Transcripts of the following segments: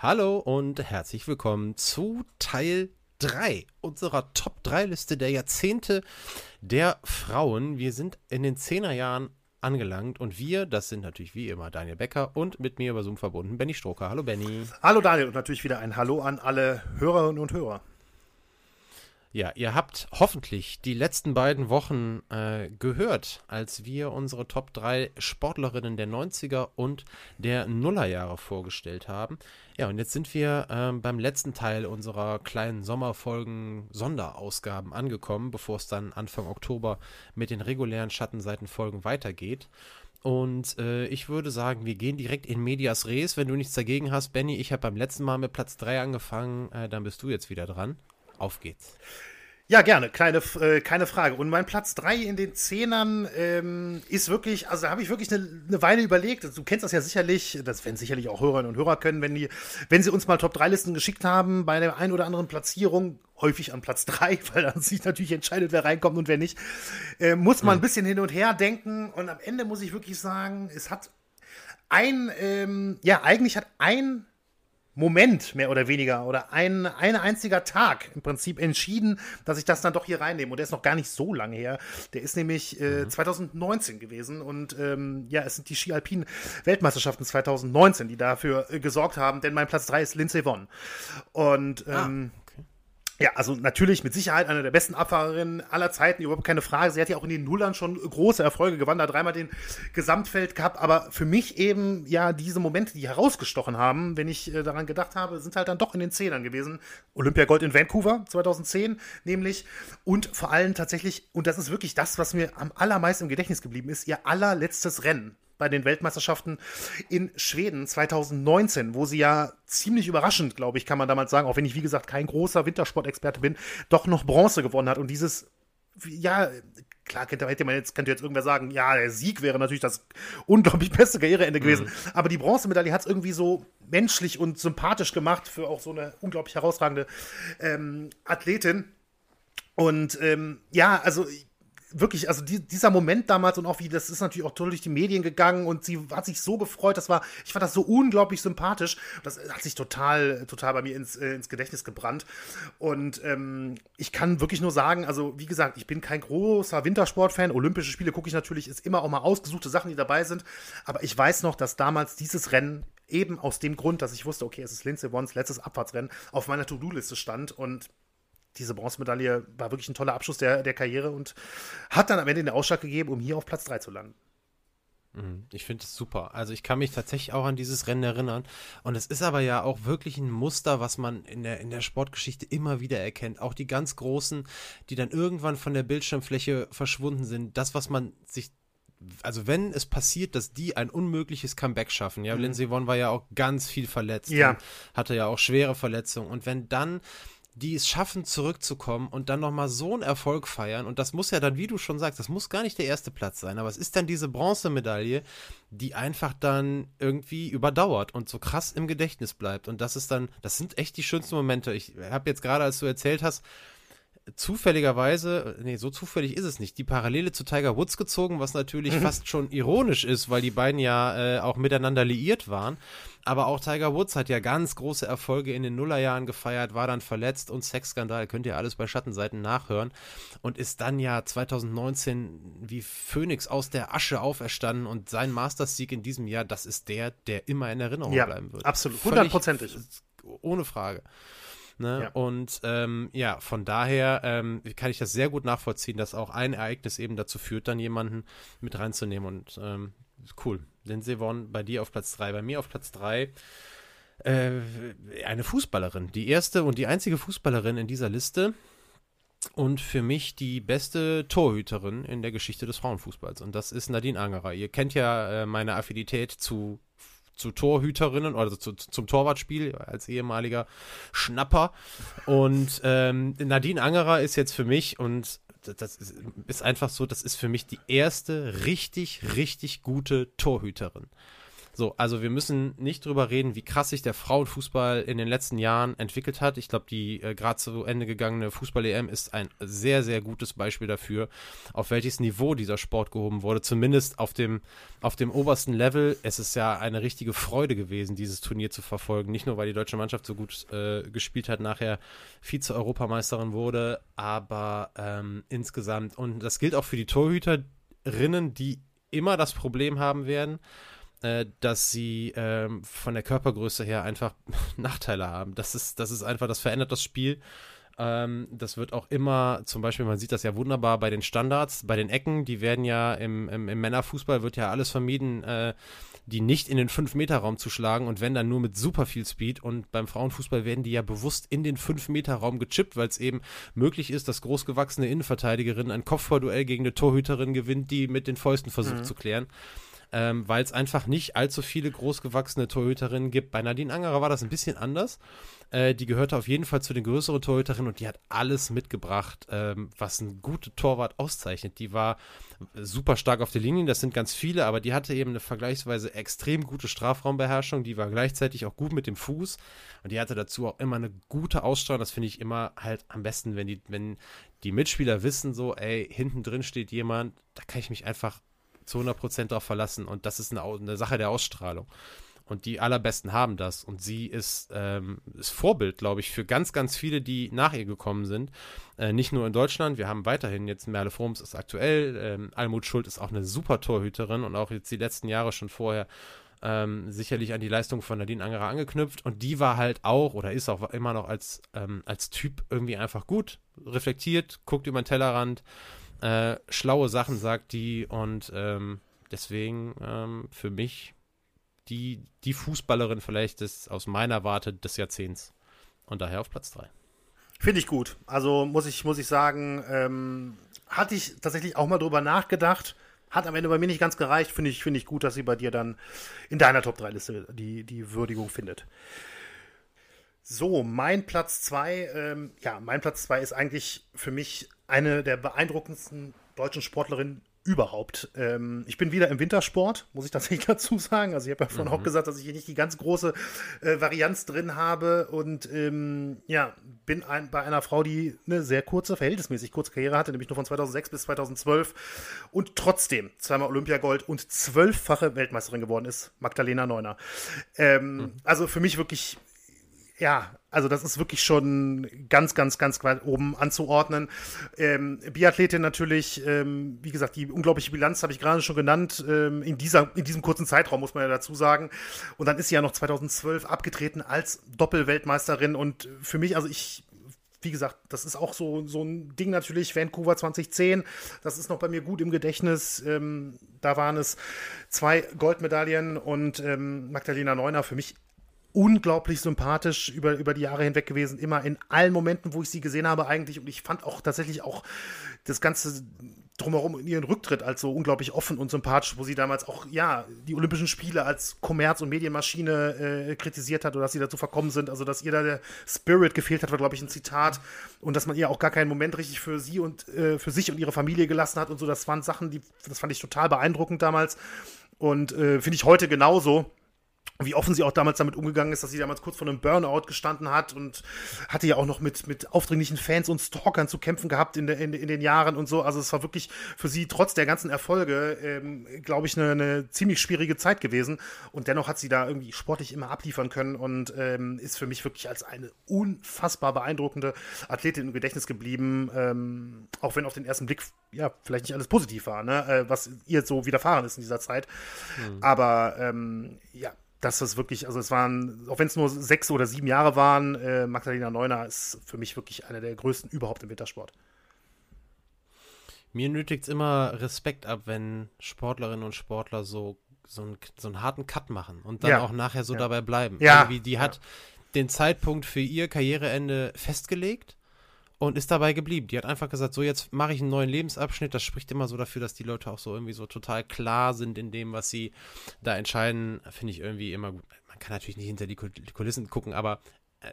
Hallo und herzlich willkommen zu Teil 3 unserer Top 3 Liste der Jahrzehnte der Frauen. Wir sind in den 10er Jahren angelangt und wir, das sind natürlich wie immer Daniel Becker und mit mir über Zoom verbunden Benny Stroker. Hallo Benny. Hallo Daniel und natürlich wieder ein Hallo an alle Hörerinnen und Hörer. Ja, ihr habt hoffentlich die letzten beiden Wochen äh, gehört, als wir unsere Top 3 Sportlerinnen der 90er und der Nullerjahre vorgestellt haben. Ja, und jetzt sind wir äh, beim letzten Teil unserer kleinen Sommerfolgen-Sonderausgaben angekommen, bevor es dann Anfang Oktober mit den regulären Schattenseitenfolgen weitergeht. Und äh, ich würde sagen, wir gehen direkt in Medias Res. Wenn du nichts dagegen hast, Benny, ich habe beim letzten Mal mit Platz 3 angefangen, äh, dann bist du jetzt wieder dran. Auf geht's. Ja, gerne, keine, äh, keine Frage. Und mein Platz 3 in den Zehnern ähm, ist wirklich, also da habe ich wirklich eine, eine Weile überlegt. Du kennst das ja sicherlich, das werden sicherlich auch Hörerinnen und Hörer können, wenn die, wenn sie uns mal Top-3-Listen geschickt haben, bei der einen oder anderen Platzierung, häufig an Platz 3, weil dann sich natürlich entscheidet, wer reinkommt und wer nicht, äh, muss man mhm. ein bisschen hin und her denken. Und am Ende muss ich wirklich sagen, es hat ein, ähm, ja, eigentlich hat ein Moment mehr oder weniger oder ein, ein einziger Tag im Prinzip entschieden, dass ich das dann doch hier reinnehme. Und der ist noch gar nicht so lange her. Der ist nämlich äh, mhm. 2019 gewesen. Und ähm, ja, es sind die Ski Alpin Weltmeisterschaften 2019, die dafür äh, gesorgt haben, denn mein Platz 3 ist Lindsay Vonn. Und ah. ähm, ah. Ja, also natürlich mit Sicherheit eine der besten Abfahrerinnen aller Zeiten, überhaupt keine Frage. Sie hat ja auch in den Nullern schon große Erfolge gewonnen, hat dreimal den Gesamtfeld gehabt, aber für mich eben ja diese Momente, die herausgestochen haben, wenn ich äh, daran gedacht habe, sind halt dann doch in den Zehnern gewesen. Olympiagold in Vancouver 2010 nämlich und vor allem tatsächlich, und das ist wirklich das, was mir am allermeisten im Gedächtnis geblieben ist, ihr allerletztes Rennen bei den Weltmeisterschaften in Schweden 2019, wo sie ja ziemlich überraschend, glaube ich, kann man damals sagen, auch wenn ich, wie gesagt, kein großer Wintersportexperte bin, doch noch Bronze gewonnen hat. Und dieses, ja, klar hätte man jetzt, könnte jetzt irgendwer sagen, ja, der Sieg wäre natürlich das unglaublich beste Karriereende gewesen. Mhm. Aber die Bronzemedaille hat es irgendwie so menschlich und sympathisch gemacht für auch so eine unglaublich herausragende ähm, Athletin. Und ähm, ja, also wirklich, also die, dieser Moment damals und auch wie, das ist natürlich auch durch die Medien gegangen und sie hat sich so gefreut, das war, ich fand das so unglaublich sympathisch. Das hat sich total, total bei mir ins, äh, ins Gedächtnis gebrannt. Und ähm, ich kann wirklich nur sagen, also wie gesagt, ich bin kein großer Wintersportfan. Olympische Spiele gucke ich natürlich, ist immer auch mal ausgesuchte Sachen, die dabei sind. Aber ich weiß noch, dass damals dieses Rennen eben aus dem Grund, dass ich wusste, okay, es ist Lindsay Wons letztes Abfahrtsrennen, auf meiner To-Do-Liste stand und diese Bronzemedaille war wirklich ein toller Abschluss der, der Karriere und hat dann am Ende den Ausschlag gegeben, um hier auf Platz 3 zu landen. Mhm. Ich finde es super. Also ich kann mich tatsächlich auch an dieses Rennen erinnern. Und es ist aber ja auch wirklich ein Muster, was man in der, in der Sportgeschichte immer wieder erkennt. Auch die ganz Großen, die dann irgendwann von der Bildschirmfläche verschwunden sind. Das, was man sich also wenn es passiert, dass die ein unmögliches Comeback schaffen, ja, mhm. Lindsay Vonn war ja auch ganz viel verletzt, ja. hatte ja auch schwere Verletzungen und wenn dann die es schaffen, zurückzukommen und dann nochmal so einen Erfolg feiern. Und das muss ja dann, wie du schon sagst, das muss gar nicht der erste Platz sein, aber es ist dann diese Bronzemedaille, die einfach dann irgendwie überdauert und so krass im Gedächtnis bleibt. Und das ist dann, das sind echt die schönsten Momente. Ich habe jetzt gerade, als du erzählt hast, zufälligerweise, nee, so zufällig ist es nicht, die Parallele zu Tiger Woods gezogen, was natürlich mhm. fast schon ironisch ist, weil die beiden ja äh, auch miteinander liiert waren. Aber auch Tiger Woods hat ja ganz große Erfolge in den Nullerjahren gefeiert, war dann verletzt und Sexskandal, könnt ihr alles bei Schattenseiten nachhören und ist dann ja 2019 wie Phönix aus der Asche auferstanden und sein Masters-Sieg in diesem Jahr, das ist der, der immer in Erinnerung ja, bleiben wird. Absolut, hundertprozentig. Ohne Frage. Ne? Ja. Und ähm, ja, von daher ähm, kann ich das sehr gut nachvollziehen, dass auch ein Ereignis eben dazu führt, dann jemanden mit reinzunehmen. Und ähm, cool. Lindsay Vonn bei dir auf Platz 3, bei mir auf Platz 3 äh, eine Fußballerin. Die erste und die einzige Fußballerin in dieser Liste. Und für mich die beste Torhüterin in der Geschichte des Frauenfußballs. Und das ist Nadine Angerer. Ihr kennt ja äh, meine Affinität zu zu Torhüterinnen oder zu, zum Torwartspiel als ehemaliger Schnapper. Und ähm, Nadine Angerer ist jetzt für mich und das ist einfach so, das ist für mich die erste richtig, richtig gute Torhüterin. So, also wir müssen nicht drüber reden, wie krass sich der Frauenfußball in den letzten Jahren entwickelt hat. Ich glaube, die äh, gerade zu Ende gegangene Fußball-EM ist ein sehr, sehr gutes Beispiel dafür, auf welches Niveau dieser Sport gehoben wurde. Zumindest auf dem, auf dem obersten Level. Es ist ja eine richtige Freude gewesen, dieses Turnier zu verfolgen. Nicht nur, weil die deutsche Mannschaft so gut äh, gespielt hat, nachher Vize-Europameisterin wurde, aber ähm, insgesamt. Und das gilt auch für die Torhüterinnen, die immer das Problem haben werden, äh, dass sie ähm, von der Körpergröße her einfach Nachteile haben. Das ist, das ist einfach, das verändert das Spiel. Ähm, das wird auch immer, zum Beispiel, man sieht das ja wunderbar bei den Standards, bei den Ecken, die werden ja im, im, im Männerfußball wird ja alles vermieden, äh, die nicht in den 5-Meter-Raum zu schlagen und wenn dann nur mit super viel Speed. Und beim Frauenfußball werden die ja bewusst in den 5-Meter-Raum gechippt, weil es eben möglich ist, dass großgewachsene Innenverteidigerin ein Kopfballduell gegen eine Torhüterin gewinnt, die mit den Fäusten versucht mhm. zu klären ähm, weil es einfach nicht allzu viele großgewachsene Torhüterinnen gibt. Bei Nadine Angerer war das ein bisschen anders. Äh, die gehörte auf jeden Fall zu den größeren Torhüterinnen und die hat alles mitgebracht, ähm, was ein guter Torwart auszeichnet. Die war super stark auf der Linie, das sind ganz viele, aber die hatte eben eine vergleichsweise extrem gute Strafraumbeherrschung. Die war gleichzeitig auch gut mit dem Fuß und die hatte dazu auch immer eine gute Ausstrahlung. Das finde ich immer halt am besten, wenn die, wenn die Mitspieler wissen, so, ey, hinten drin steht jemand, da kann ich mich einfach zu 100% darauf verlassen. Und das ist eine, eine, Sache der Ausstrahlung. Und die allerbesten haben das. Und sie ist, ähm, ist Vorbild, glaube ich, für ganz, ganz viele, die nach ihr gekommen sind. Äh, nicht nur in Deutschland. Wir haben weiterhin jetzt Merle Froms ist aktuell. Ähm, Almut Schuld ist auch eine super Torhüterin und auch jetzt die letzten Jahre schon vorher ähm, sicherlich an die Leistung von Nadine Angerer angeknüpft. Und die war halt auch oder ist auch immer noch als, ähm, als Typ irgendwie einfach gut. Reflektiert, guckt über den Tellerrand äh, schlaue Sachen sagt die und ähm, deswegen ähm, für mich die, die Fußballerin vielleicht des, aus meiner Warte des Jahrzehnts und daher auf Platz 3. Finde ich gut. Also muss ich, muss ich sagen, ähm, hatte ich tatsächlich auch mal drüber nachgedacht. Hat am Ende bei mir nicht ganz gereicht. Finde ich, finde ich gut, dass sie bei dir dann in deiner Top 3 Liste die, die Würdigung findet. So, mein Platz 2, ähm, ja, mein Platz 2 ist eigentlich für mich eine der beeindruckendsten deutschen Sportlerinnen überhaupt. Ähm, ich bin wieder im Wintersport, muss ich tatsächlich dazu sagen. Also ich habe ja vorhin mhm. auch gesagt, dass ich hier nicht die ganz große äh, Varianz drin habe und ähm, ja, bin ein, bei einer Frau, die eine sehr kurze, verhältnismäßig kurze Karriere hatte, nämlich nur von 2006 bis 2012 und trotzdem zweimal Olympiagold und zwölffache Weltmeisterin geworden ist, Magdalena Neuner. Ähm, mhm. Also für mich wirklich ja, also das ist wirklich schon ganz, ganz, ganz weit oben anzuordnen. Ähm, Biathletin natürlich, ähm, wie gesagt, die unglaubliche Bilanz habe ich gerade schon genannt, ähm, in, dieser, in diesem kurzen Zeitraum, muss man ja dazu sagen. Und dann ist sie ja noch 2012 abgetreten als Doppelweltmeisterin und für mich, also ich wie gesagt, das ist auch so, so ein Ding natürlich, Vancouver 2010, das ist noch bei mir gut im Gedächtnis. Ähm, da waren es zwei Goldmedaillen und ähm, Magdalena Neuner für mich unglaublich sympathisch über, über die Jahre hinweg gewesen, immer in allen Momenten, wo ich sie gesehen habe eigentlich. Und ich fand auch tatsächlich auch das Ganze drumherum in ihren Rücktritt als so unglaublich offen und sympathisch, wo sie damals auch, ja, die Olympischen Spiele als Kommerz- und Medienmaschine äh, kritisiert hat oder dass sie dazu verkommen sind. Also, dass ihr da der Spirit gefehlt hat, war, glaube ich, ein Zitat. Und dass man ihr auch gar keinen Moment richtig für sie und äh, für sich und ihre Familie gelassen hat und so. Das waren Sachen, die, das fand ich total beeindruckend damals. Und äh, finde ich heute genauso wie offen sie auch damals damit umgegangen ist, dass sie damals kurz vor einem Burnout gestanden hat und hatte ja auch noch mit, mit aufdringlichen Fans und Stalkern zu kämpfen gehabt in, der, in, in den Jahren und so. Also es war wirklich für sie trotz der ganzen Erfolge, ähm, glaube ich, eine, eine ziemlich schwierige Zeit gewesen. Und dennoch hat sie da irgendwie sportlich immer abliefern können und ähm, ist für mich wirklich als eine unfassbar beeindruckende Athletin im Gedächtnis geblieben. Ähm, auch wenn auf den ersten Blick ja vielleicht nicht alles positiv war, ne? Äh, was ihr so widerfahren ist in dieser Zeit. Mhm. Aber ähm, ja, dass das wirklich, also es waren, auch wenn es nur sechs oder sieben Jahre waren, äh, Magdalena Neuner ist für mich wirklich einer der größten überhaupt im Wintersport. Mir nötigt es immer Respekt ab, wenn Sportlerinnen und Sportler so, so, einen, so einen harten Cut machen und dann ja. auch nachher so ja. dabei bleiben. Ja. Irgendwie, die hat den Zeitpunkt für ihr Karriereende festgelegt und ist dabei geblieben. Die hat einfach gesagt, so jetzt mache ich einen neuen Lebensabschnitt. Das spricht immer so dafür, dass die Leute auch so irgendwie so total klar sind in dem, was sie da entscheiden. Finde ich irgendwie immer gut. Man kann natürlich nicht hinter die Kulissen gucken, aber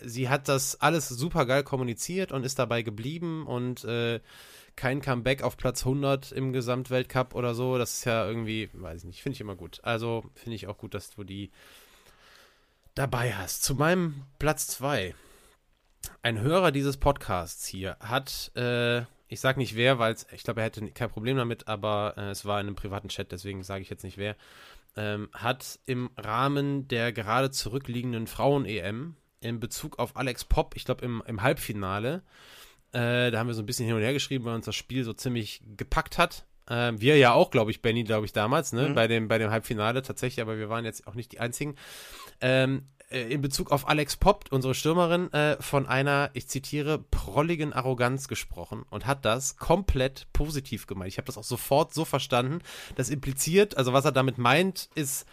sie hat das alles super geil kommuniziert und ist dabei geblieben und äh, kein Comeback auf Platz 100 im Gesamtweltcup oder so. Das ist ja irgendwie, weiß ich nicht, finde ich immer gut. Also finde ich auch gut, dass du die dabei hast. Zu meinem Platz 2. Ein Hörer dieses Podcasts hier hat, äh, ich sage nicht wer, weil ich glaube, er hätte kein Problem damit, aber äh, es war in einem privaten Chat, deswegen sage ich jetzt nicht wer, ähm, hat im Rahmen der gerade zurückliegenden Frauen-EM in Bezug auf Alex Popp, ich glaube im, im Halbfinale, äh, da haben wir so ein bisschen hin und her geschrieben, weil uns das Spiel so ziemlich gepackt hat. Äh, wir ja auch, glaube ich, Benny, glaube ich, damals, ne, mhm. bei, dem, bei dem Halbfinale tatsächlich, aber wir waren jetzt auch nicht die Einzigen. Ähm, äh, in Bezug auf Alex Popp, unsere Stürmerin, äh, von einer, ich zitiere, prolligen Arroganz gesprochen und hat das komplett positiv gemeint. Ich habe das auch sofort so verstanden. Das impliziert, also was er damit meint, ist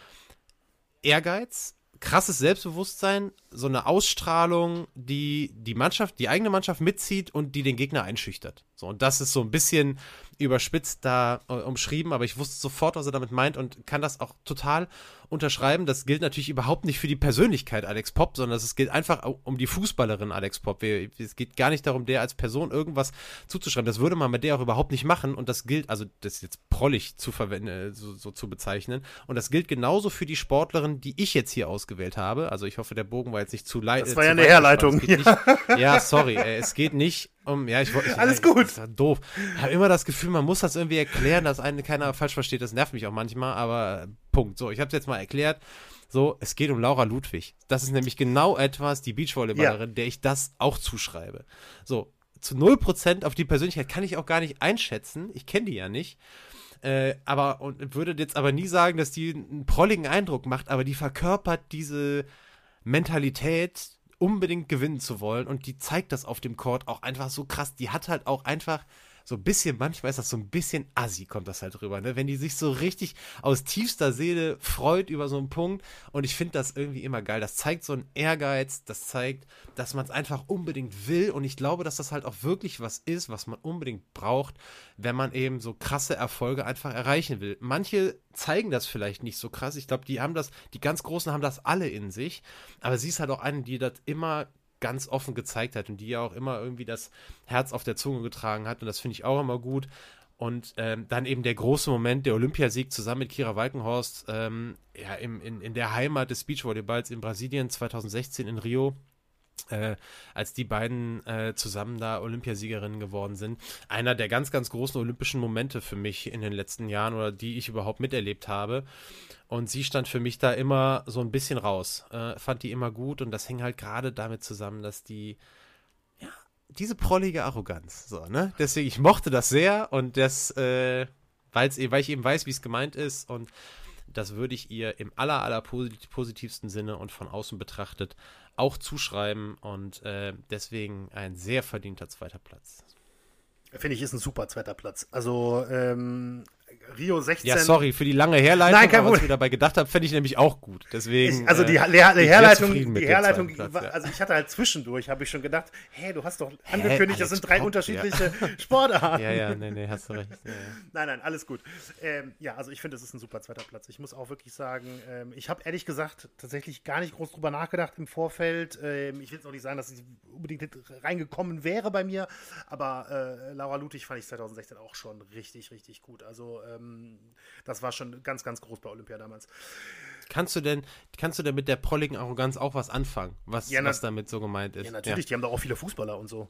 Ehrgeiz, krasses Selbstbewusstsein, so eine Ausstrahlung, die die Mannschaft, die eigene Mannschaft mitzieht und die den Gegner einschüchtert. So, und das ist so ein bisschen überspitzt da äh, umschrieben, aber ich wusste sofort, was er damit meint und kann das auch total unterschreiben. Das gilt natürlich überhaupt nicht für die Persönlichkeit Alex Popp, sondern es geht einfach um die Fußballerin Alex Popp. Es geht gar nicht darum, der als Person irgendwas zuzuschreiben. Das würde man mit der auch überhaupt nicht machen und das gilt, also das ist jetzt prollig zu verwenden, äh, so, so zu bezeichnen. Und das gilt genauso für die Sportlerin, die ich jetzt hier ausgewählt habe. Also ich hoffe, der Bogen war jetzt nicht zu leicht. Das war ja eine Herleitung. Ja. ja, sorry, äh, es geht nicht um, ja, ich wollte. Alles gut. Das ist doof. Ich habe immer das Gefühl, man muss das irgendwie erklären, dass einen keiner falsch versteht. Das nervt mich auch manchmal, aber Punkt. So, ich habe es jetzt mal erklärt. So, es geht um Laura Ludwig. Das ist nämlich genau etwas, die Beachvolleyballerin, ja. der ich das auch zuschreibe. So, zu 0% auf die Persönlichkeit kann ich auch gar nicht einschätzen. Ich kenne die ja nicht. Äh, aber und würde jetzt aber nie sagen, dass die einen prolligen Eindruck macht, aber die verkörpert diese Mentalität, unbedingt gewinnen zu wollen und die zeigt das auf dem Court auch einfach so krass. Die hat halt auch einfach so ein bisschen, manchmal ist das so ein bisschen assi, kommt das halt rüber, ne? Wenn die sich so richtig aus tiefster Seele freut über so einen Punkt. Und ich finde das irgendwie immer geil. Das zeigt so einen Ehrgeiz, das zeigt, dass man es einfach unbedingt will. Und ich glaube, dass das halt auch wirklich was ist, was man unbedingt braucht, wenn man eben so krasse Erfolge einfach erreichen will. Manche zeigen das vielleicht nicht so krass. Ich glaube, die haben das, die ganz Großen haben das alle in sich. Aber sie ist halt auch eine, die das immer ganz offen gezeigt hat und die ja auch immer irgendwie das Herz auf der Zunge getragen hat und das finde ich auch immer gut. Und ähm, dann eben der große Moment, der Olympiasieg zusammen mit Kira Walkenhorst ähm, ja, im, in, in der Heimat des Beachvolleyballs in Brasilien 2016 in Rio äh, als die beiden äh, zusammen da Olympiasiegerinnen geworden sind. Einer der ganz, ganz großen olympischen Momente für mich in den letzten Jahren oder die ich überhaupt miterlebt habe. Und sie stand für mich da immer so ein bisschen raus. Äh, fand die immer gut und das hing halt gerade damit zusammen, dass die ja, diese prollige Arroganz, so, ne? Deswegen, ich mochte das sehr und das, äh, weil's, weil ich eben weiß, wie es gemeint ist und das würde ich ihr im aller, aller positivsten Sinne und von außen betrachtet auch zuschreiben und äh, deswegen ein sehr verdienter zweiter Platz. Finde ich, ist ein super zweiter Platz. Also ähm, Rio 16. Ja, sorry für die lange Herleitung, Nein, kein was ich mir dabei gedacht habe, fände ich nämlich auch gut. Deswegen. Ich, also die, äh, die Herleitung, die Herleitung Platz, war, ja. also ich hatte halt zwischendurch, habe ich schon gedacht, hey, du hast doch angekündigt, das sind drei Pop, unterschiedliche ja. Sportarten. Ja, ja, nee, nee, hast du recht. Ja, nein, nein, alles gut. Ähm, ja, also ich finde, es ist ein super zweiter Platz. Ich muss auch wirklich sagen, ähm, ich habe ehrlich gesagt tatsächlich gar nicht groß drüber nachgedacht im Vorfeld. Ähm, ich will jetzt auch nicht sagen, dass ich unbedingt reingekommen wäre bei mir, aber äh, Laura Ludwig fand ich 2016 auch schon richtig, richtig gut. Also ähm, das war schon ganz, ganz groß bei Olympia damals. Kannst du denn, kannst du denn mit der prolligen Arroganz auch was anfangen, was, ja, was damit so gemeint ist? Ja, natürlich, ja. die haben da auch viele Fußballer und so.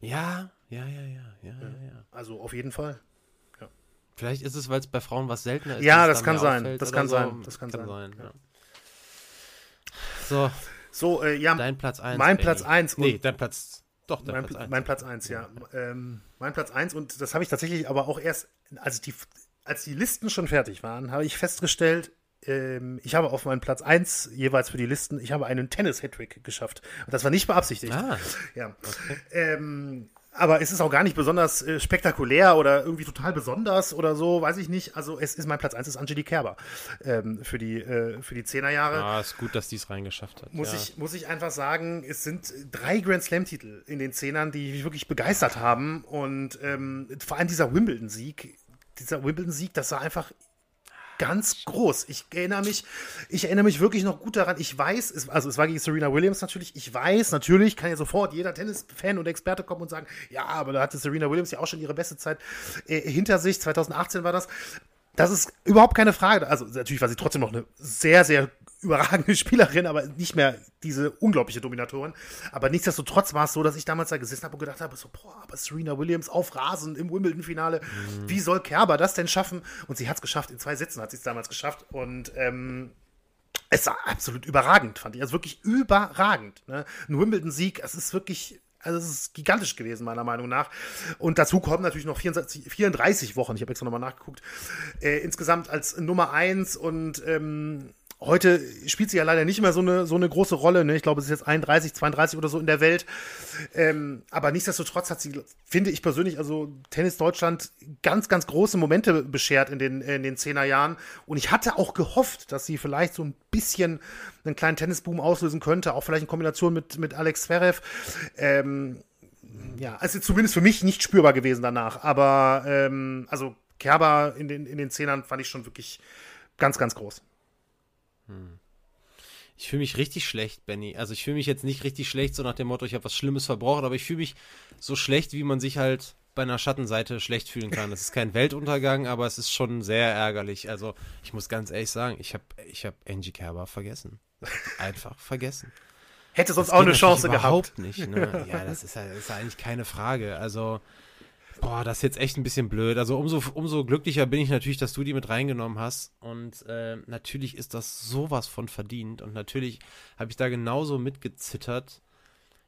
Ja, ja, ja, ja, ja, ja. Also auf jeden Fall. Vielleicht ist es, weil es bei Frauen was seltener ist. Ja, das kann sein. Das kann so. sein. Das kann, kann sein. sein so. So, äh, ja. Dein Platz 1. Mein Platz 1. Nee, dein Platz doch, mein, Platz 1. Mein Platz 1, ja. Ähm, mein Platz 1 und das habe ich tatsächlich aber auch erst, als die, als die Listen schon fertig waren, habe ich festgestellt, ähm, ich habe auf meinen Platz 1 jeweils für die Listen, ich habe einen Tennis-Hattrick geschafft. Und das war nicht beabsichtigt. Ah, ja. Okay. Ähm, aber es ist auch gar nicht besonders äh, spektakulär oder irgendwie total besonders oder so, weiß ich nicht. Also es ist mein Platz 1 ist Angelique Kerber ähm, für die äh, für die Zehnerjahre. Ah, ist gut, dass die es reingeschafft hat. Muss ja. ich muss ich einfach sagen, es sind drei Grand Slam Titel in den Zehnern, die mich wirklich begeistert haben und ähm, vor allem dieser Wimbledon Sieg, dieser Wimbledon Sieg, das war einfach ganz groß. Ich erinnere mich, ich erinnere mich wirklich noch gut daran. Ich weiß, es, also es war gegen Serena Williams natürlich. Ich weiß, natürlich kann ja sofort jeder Tennisfan und Experte kommen und sagen, ja, aber da hatte Serena Williams ja auch schon ihre beste Zeit äh, hinter sich. 2018 war das. Das ist überhaupt keine Frage. Also natürlich war sie trotzdem noch eine sehr, sehr überragende Spielerin, aber nicht mehr diese unglaubliche Dominatorin. Aber nichtsdestotrotz war es so, dass ich damals da gesessen habe und gedacht habe, so, boah, aber Serena Williams auf Rasen im Wimbledon-Finale, mhm. wie soll Kerber das denn schaffen? Und sie hat es geschafft, in zwei Sätzen hat sie es damals geschafft. Und ähm, es war absolut überragend, fand ich. Also wirklich überragend. Ne? Ein Wimbledon-Sieg, es ist wirklich also es ist gigantisch gewesen, meiner Meinung nach. Und dazu kommen natürlich noch 64, 34 Wochen, ich habe jetzt nochmal nachgeguckt, äh, insgesamt als Nummer 1 und ähm, Heute spielt sie ja leider nicht mehr so eine, so eine große Rolle. Ne? Ich glaube, es ist jetzt 31, 32 oder so in der Welt. Ähm, aber nichtsdestotrotz hat sie, finde ich persönlich, also Tennis Deutschland ganz, ganz große Momente beschert in den, in den Zehnerjahren. Und ich hatte auch gehofft, dass sie vielleicht so ein bisschen einen kleinen Tennisboom auslösen könnte. Auch vielleicht in Kombination mit, mit Alex Zverev. Ähm, ja, also zumindest für mich nicht spürbar gewesen danach. Aber ähm, also Kerber in den, in den Zehnern fand ich schon wirklich ganz, ganz groß. Ich fühle mich richtig schlecht, Benny. Also ich fühle mich jetzt nicht richtig schlecht, so nach dem Motto, ich habe was Schlimmes verbrochen, aber ich fühle mich so schlecht, wie man sich halt bei einer Schattenseite schlecht fühlen kann. Das ist kein Weltuntergang, aber es ist schon sehr ärgerlich. Also ich muss ganz ehrlich sagen, ich habe ich hab Angie Kerber vergessen. Einfach vergessen. Hätte sonst das auch eine Chance überhaupt gehabt. Überhaupt nicht. Ne? Ja, das ist, ist eigentlich keine Frage. Also Boah, das ist jetzt echt ein bisschen blöd. Also umso, umso glücklicher bin ich natürlich, dass du die mit reingenommen hast. Und äh, natürlich ist das sowas von verdient. Und natürlich habe ich da genauso mitgezittert.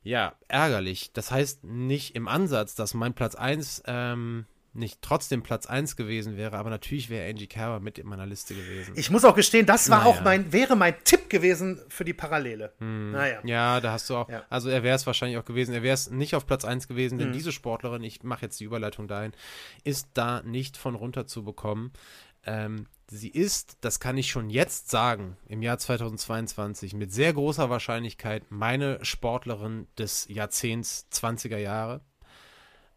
Ja, ärgerlich. Das heißt nicht im Ansatz, dass mein Platz 1 ähm, nicht trotzdem Platz 1 gewesen wäre, aber natürlich wäre Angie Kerber mit in meiner Liste gewesen. Ich muss auch gestehen, das war naja. auch mein, wäre mein Tipp gewesen für die Parallele. Hm. Naja. Ja, da hast du auch, ja. also er wäre es wahrscheinlich auch gewesen, er wäre es nicht auf Platz 1 gewesen, denn hm. diese Sportlerin, ich mache jetzt die Überleitung dahin, ist da nicht von runter zu bekommen. Ähm, sie ist, das kann ich schon jetzt sagen, im Jahr 2022 mit sehr großer Wahrscheinlichkeit meine Sportlerin des Jahrzehnts 20er Jahre.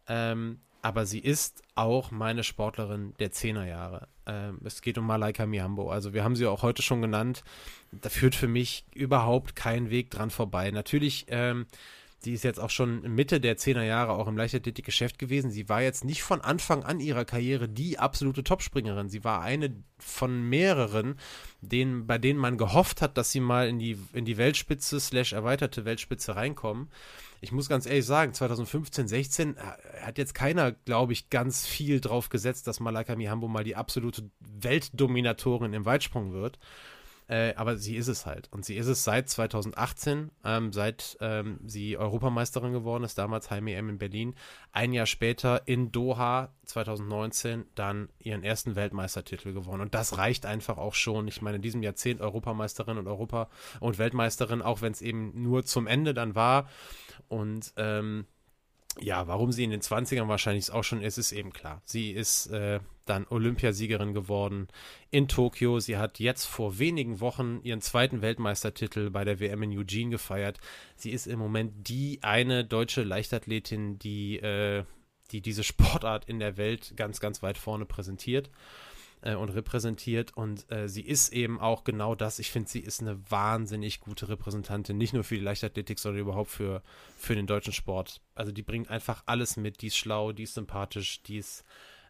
Ähm, aber sie ist auch meine Sportlerin der Zehnerjahre. Ähm, es geht um Malaika Mihambo. Also wir haben sie auch heute schon genannt. Da führt für mich überhaupt kein Weg dran vorbei. Natürlich, ähm, sie ist jetzt auch schon Mitte der Zehnerjahre auch im Leichtathletik-Geschäft gewesen. Sie war jetzt nicht von Anfang an ihrer Karriere die absolute Topspringerin. Sie war eine von mehreren, denen, bei denen man gehofft hat, dass sie mal in die, in die Weltspitze slash erweiterte Weltspitze reinkommen ich muss ganz ehrlich sagen, 2015, 16 äh, hat jetzt keiner, glaube ich, ganz viel drauf gesetzt, dass Malaka Mihambo mal die absolute Weltdominatorin im Weitsprung wird. Äh, aber sie ist es halt. Und sie ist es seit 2018, ähm, seit ähm, sie Europameisterin geworden ist, damals Heim EM in Berlin. Ein Jahr später in Doha 2019 dann ihren ersten Weltmeistertitel gewonnen. Und das reicht einfach auch schon. Ich meine, in diesem Jahrzehnt Europameisterin und Europa- und Weltmeisterin, auch wenn es eben nur zum Ende dann war. Und ähm, ja, warum sie in den 20ern wahrscheinlich auch schon ist, ist eben klar. Sie ist äh, dann Olympiasiegerin geworden in Tokio. Sie hat jetzt vor wenigen Wochen ihren zweiten Weltmeistertitel bei der WM in Eugene gefeiert. Sie ist im Moment die eine deutsche Leichtathletin, die, äh, die diese Sportart in der Welt ganz, ganz weit vorne präsentiert äh, und repräsentiert. Und äh, sie ist eben auch genau das. Ich finde, sie ist eine wahnsinnig gute Repräsentantin, nicht nur für die Leichtathletik, sondern überhaupt für, für den deutschen Sport. Also die bringt einfach alles mit. Die ist schlau, die ist sympathisch, die ist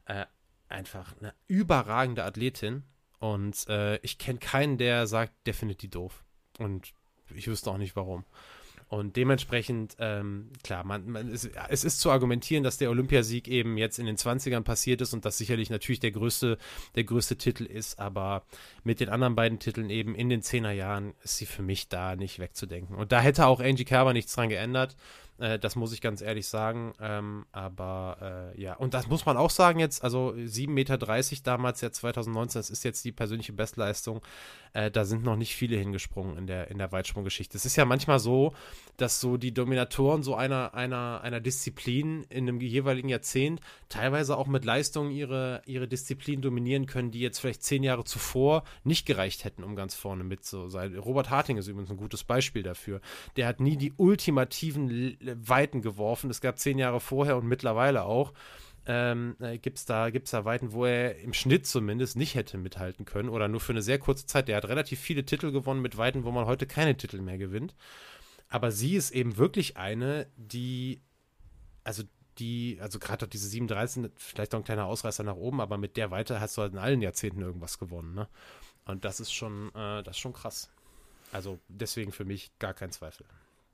äh, einfach eine überragende Athletin. Und äh, ich kenne keinen, der sagt, der findet die doof. Und ich wüsste auch nicht warum. Und dementsprechend, ähm, klar, man, man ist, es ist zu argumentieren, dass der Olympiasieg eben jetzt in den 20ern passiert ist und das sicherlich natürlich der größte, der größte Titel ist, aber mit den anderen beiden Titeln eben in den 10er Jahren ist sie für mich da nicht wegzudenken. Und da hätte auch Angie Kerber nichts dran geändert. Äh, das muss ich ganz ehrlich sagen. Ähm, aber äh, ja, und das muss man auch sagen jetzt, also 7,30 Meter damals, ja 2019, das ist jetzt die persönliche Bestleistung. Äh, da sind noch nicht viele hingesprungen in der, in der Weitsprunggeschichte. Es ist ja manchmal so, dass so die Dominatoren so einer, einer, einer Disziplin in einem jeweiligen Jahrzehnt teilweise auch mit Leistungen ihre, ihre Disziplin dominieren können, die jetzt vielleicht zehn Jahre zuvor nicht gereicht hätten, um ganz vorne mit zu sein. Robert Harting ist übrigens ein gutes Beispiel dafür. Der hat nie die ultimativen Weiten geworfen. Es gab zehn Jahre vorher und mittlerweile auch ähm, äh, gibt es da, gibt's da Weiten, wo er im Schnitt zumindest nicht hätte mithalten können oder nur für eine sehr kurze Zeit. Der hat relativ viele Titel gewonnen mit Weiten, wo man heute keine Titel mehr gewinnt. Aber sie ist eben wirklich eine, die, also die, also gerade diese 37, vielleicht auch ein kleiner Ausreißer nach oben, aber mit der Weite hast du halt in allen Jahrzehnten irgendwas gewonnen, ne? Und das ist schon, äh, das ist schon krass. Also deswegen für mich gar kein Zweifel.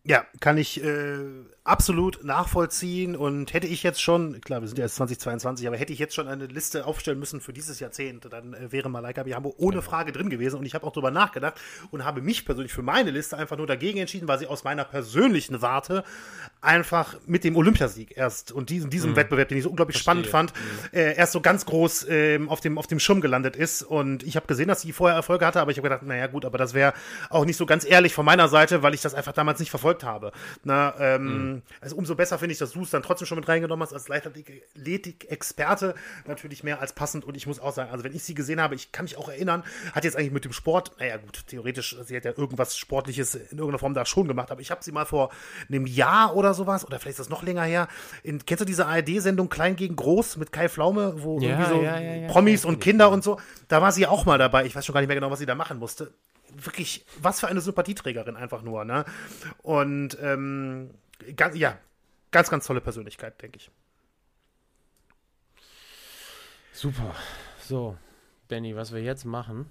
Ja, kann ich äh, absolut nachvollziehen und hätte ich jetzt schon, klar, wir sind ja jetzt 2022, aber hätte ich jetzt schon eine Liste aufstellen müssen für dieses Jahrzehnt, dann äh, wäre Malaika Bihambo ohne genau. Frage drin gewesen und ich habe auch darüber nachgedacht und habe mich persönlich für meine Liste einfach nur dagegen entschieden, weil sie aus meiner persönlichen Warte einfach mit dem Olympiasieg erst und diesem, diesem mhm. Wettbewerb, den ich so unglaublich Verstehe. spannend fand, mhm. äh, erst so ganz groß äh, auf, dem, auf dem Schirm gelandet ist und ich habe gesehen, dass sie vorher Erfolge hatte, aber ich habe gedacht, naja gut, aber das wäre auch nicht so ganz ehrlich von meiner Seite, weil ich das einfach damals nicht verfolgt verfolgt habe. Na, ähm, mhm. Also umso besser finde ich, dass du es dann trotzdem schon mit reingenommen hast als Leichtathletik-Experte. Natürlich mehr als passend. Und ich muss auch sagen, also wenn ich sie gesehen habe, ich kann mich auch erinnern, hat jetzt eigentlich mit dem Sport, naja gut, theoretisch, sie hat ja irgendwas Sportliches in irgendeiner Form da schon gemacht, aber ich habe sie mal vor einem Jahr oder sowas, oder vielleicht ist das noch länger her, in, kennst du diese ARD-Sendung Klein gegen Groß mit Kai Pflaume, wo ja, irgendwie so ja, ja, Promis und Kinder und so, da war sie auch mal dabei. Ich weiß schon gar nicht mehr genau, was sie da machen musste wirklich, was für eine Sympathieträgerin einfach nur, ne? Und ähm, ganz, ja, ganz, ganz tolle Persönlichkeit, denke ich. Super. So, Benny, was wir jetzt machen,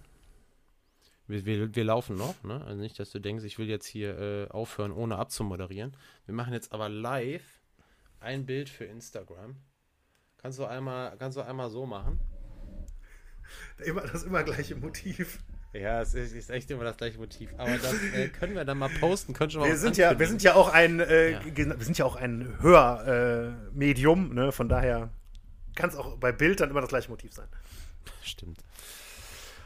wir, wir, wir laufen noch, ne? Also nicht, dass du denkst, ich will jetzt hier äh, aufhören, ohne abzumoderieren. Wir machen jetzt aber live ein Bild für Instagram. Kannst du einmal, kannst du einmal so machen? Immer das immer gleiche Motiv. Ja, es ist, echt immer das gleiche Motiv. Aber das äh, können wir dann mal posten. Können schon mal wir, sind ja, wir sind ja auch ein, äh, ja. wir sind ja auch ein Hörmedium, äh, ne? Von daher kann es auch bei Bild dann immer das gleiche Motiv sein. Stimmt.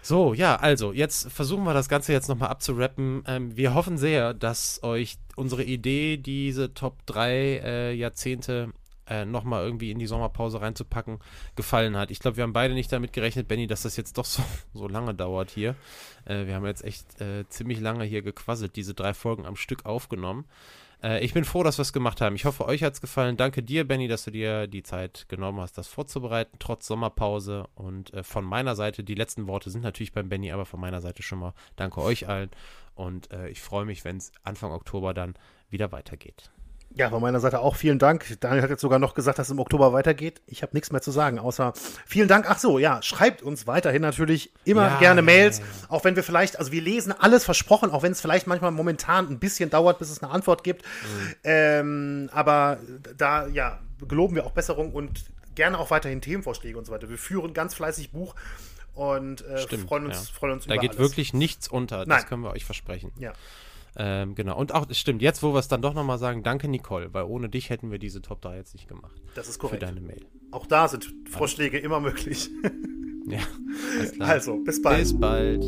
So, ja, also, jetzt versuchen wir das Ganze jetzt nochmal abzurappen. Ähm, wir hoffen sehr, dass euch unsere Idee, diese Top 3 äh, Jahrzehnte äh, nochmal irgendwie in die Sommerpause reinzupacken, gefallen hat. Ich glaube, wir haben beide nicht damit gerechnet, Benny, dass das jetzt doch so, so lange dauert hier. Äh, wir haben jetzt echt äh, ziemlich lange hier gequasselt, diese drei Folgen am Stück aufgenommen. Äh, ich bin froh, dass wir es gemacht haben. Ich hoffe, euch hat es gefallen. Danke dir, Benny, dass du dir die Zeit genommen hast, das vorzubereiten, trotz Sommerpause. Und äh, von meiner Seite, die letzten Worte sind natürlich beim Benny, aber von meiner Seite schon mal danke euch allen. Und äh, ich freue mich, wenn es Anfang Oktober dann wieder weitergeht. Ja, von meiner Seite auch vielen Dank. Daniel hat jetzt sogar noch gesagt, dass es im Oktober weitergeht. Ich habe nichts mehr zu sagen, außer vielen Dank. Ach so, ja, schreibt uns weiterhin natürlich immer ja, gerne Mails, ja, ja. auch wenn wir vielleicht, also wir lesen alles versprochen, auch wenn es vielleicht manchmal momentan ein bisschen dauert, bis es eine Antwort gibt. Mhm. Ähm, aber da, ja, geloben wir auch Besserung und gerne auch weiterhin Themenvorschläge und so weiter. Wir führen ganz fleißig Buch und äh, Stimmt, freuen uns, freuen uns da über Da geht alles. wirklich nichts unter, das können wir euch versprechen. Ja. Ähm, genau. Und auch, stimmt, jetzt, wo wir es dann doch nochmal sagen, danke Nicole, weil ohne dich hätten wir diese Top 3 jetzt nicht gemacht. Das ist korrekt. Für deine Mail. Auch da sind Vorschläge immer möglich. ja, Also, bis bald. Bis bald.